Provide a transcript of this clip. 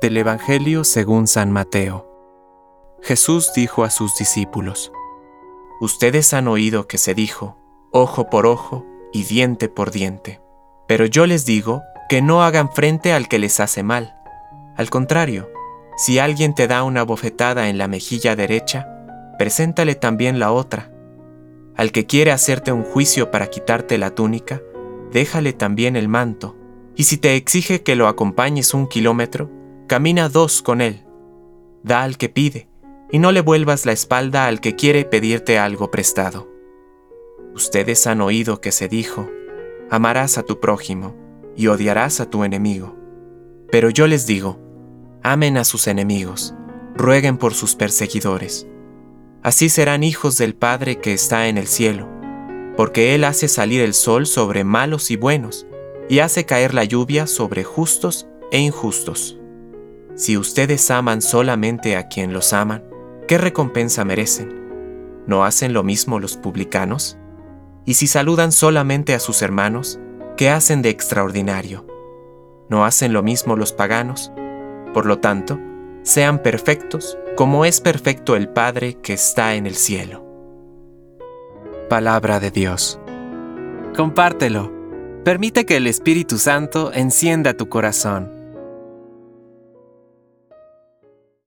Del Evangelio según San Mateo. Jesús dijo a sus discípulos, Ustedes han oído que se dijo, ojo por ojo y diente por diente. Pero yo les digo que no hagan frente al que les hace mal. Al contrario, si alguien te da una bofetada en la mejilla derecha, preséntale también la otra. Al que quiere hacerte un juicio para quitarte la túnica, déjale también el manto. Y si te exige que lo acompañes un kilómetro, Camina dos con él. Da al que pide, y no le vuelvas la espalda al que quiere pedirte algo prestado. Ustedes han oído que se dijo, amarás a tu prójimo y odiarás a tu enemigo. Pero yo les digo, amen a sus enemigos, rueguen por sus perseguidores. Así serán hijos del Padre que está en el cielo, porque Él hace salir el sol sobre malos y buenos, y hace caer la lluvia sobre justos e injustos. Si ustedes aman solamente a quien los aman, ¿qué recompensa merecen? ¿No hacen lo mismo los publicanos? Y si saludan solamente a sus hermanos, ¿qué hacen de extraordinario? ¿No hacen lo mismo los paganos? Por lo tanto, sean perfectos como es perfecto el Padre que está en el cielo. Palabra de Dios. Compártelo. Permite que el Espíritu Santo encienda tu corazón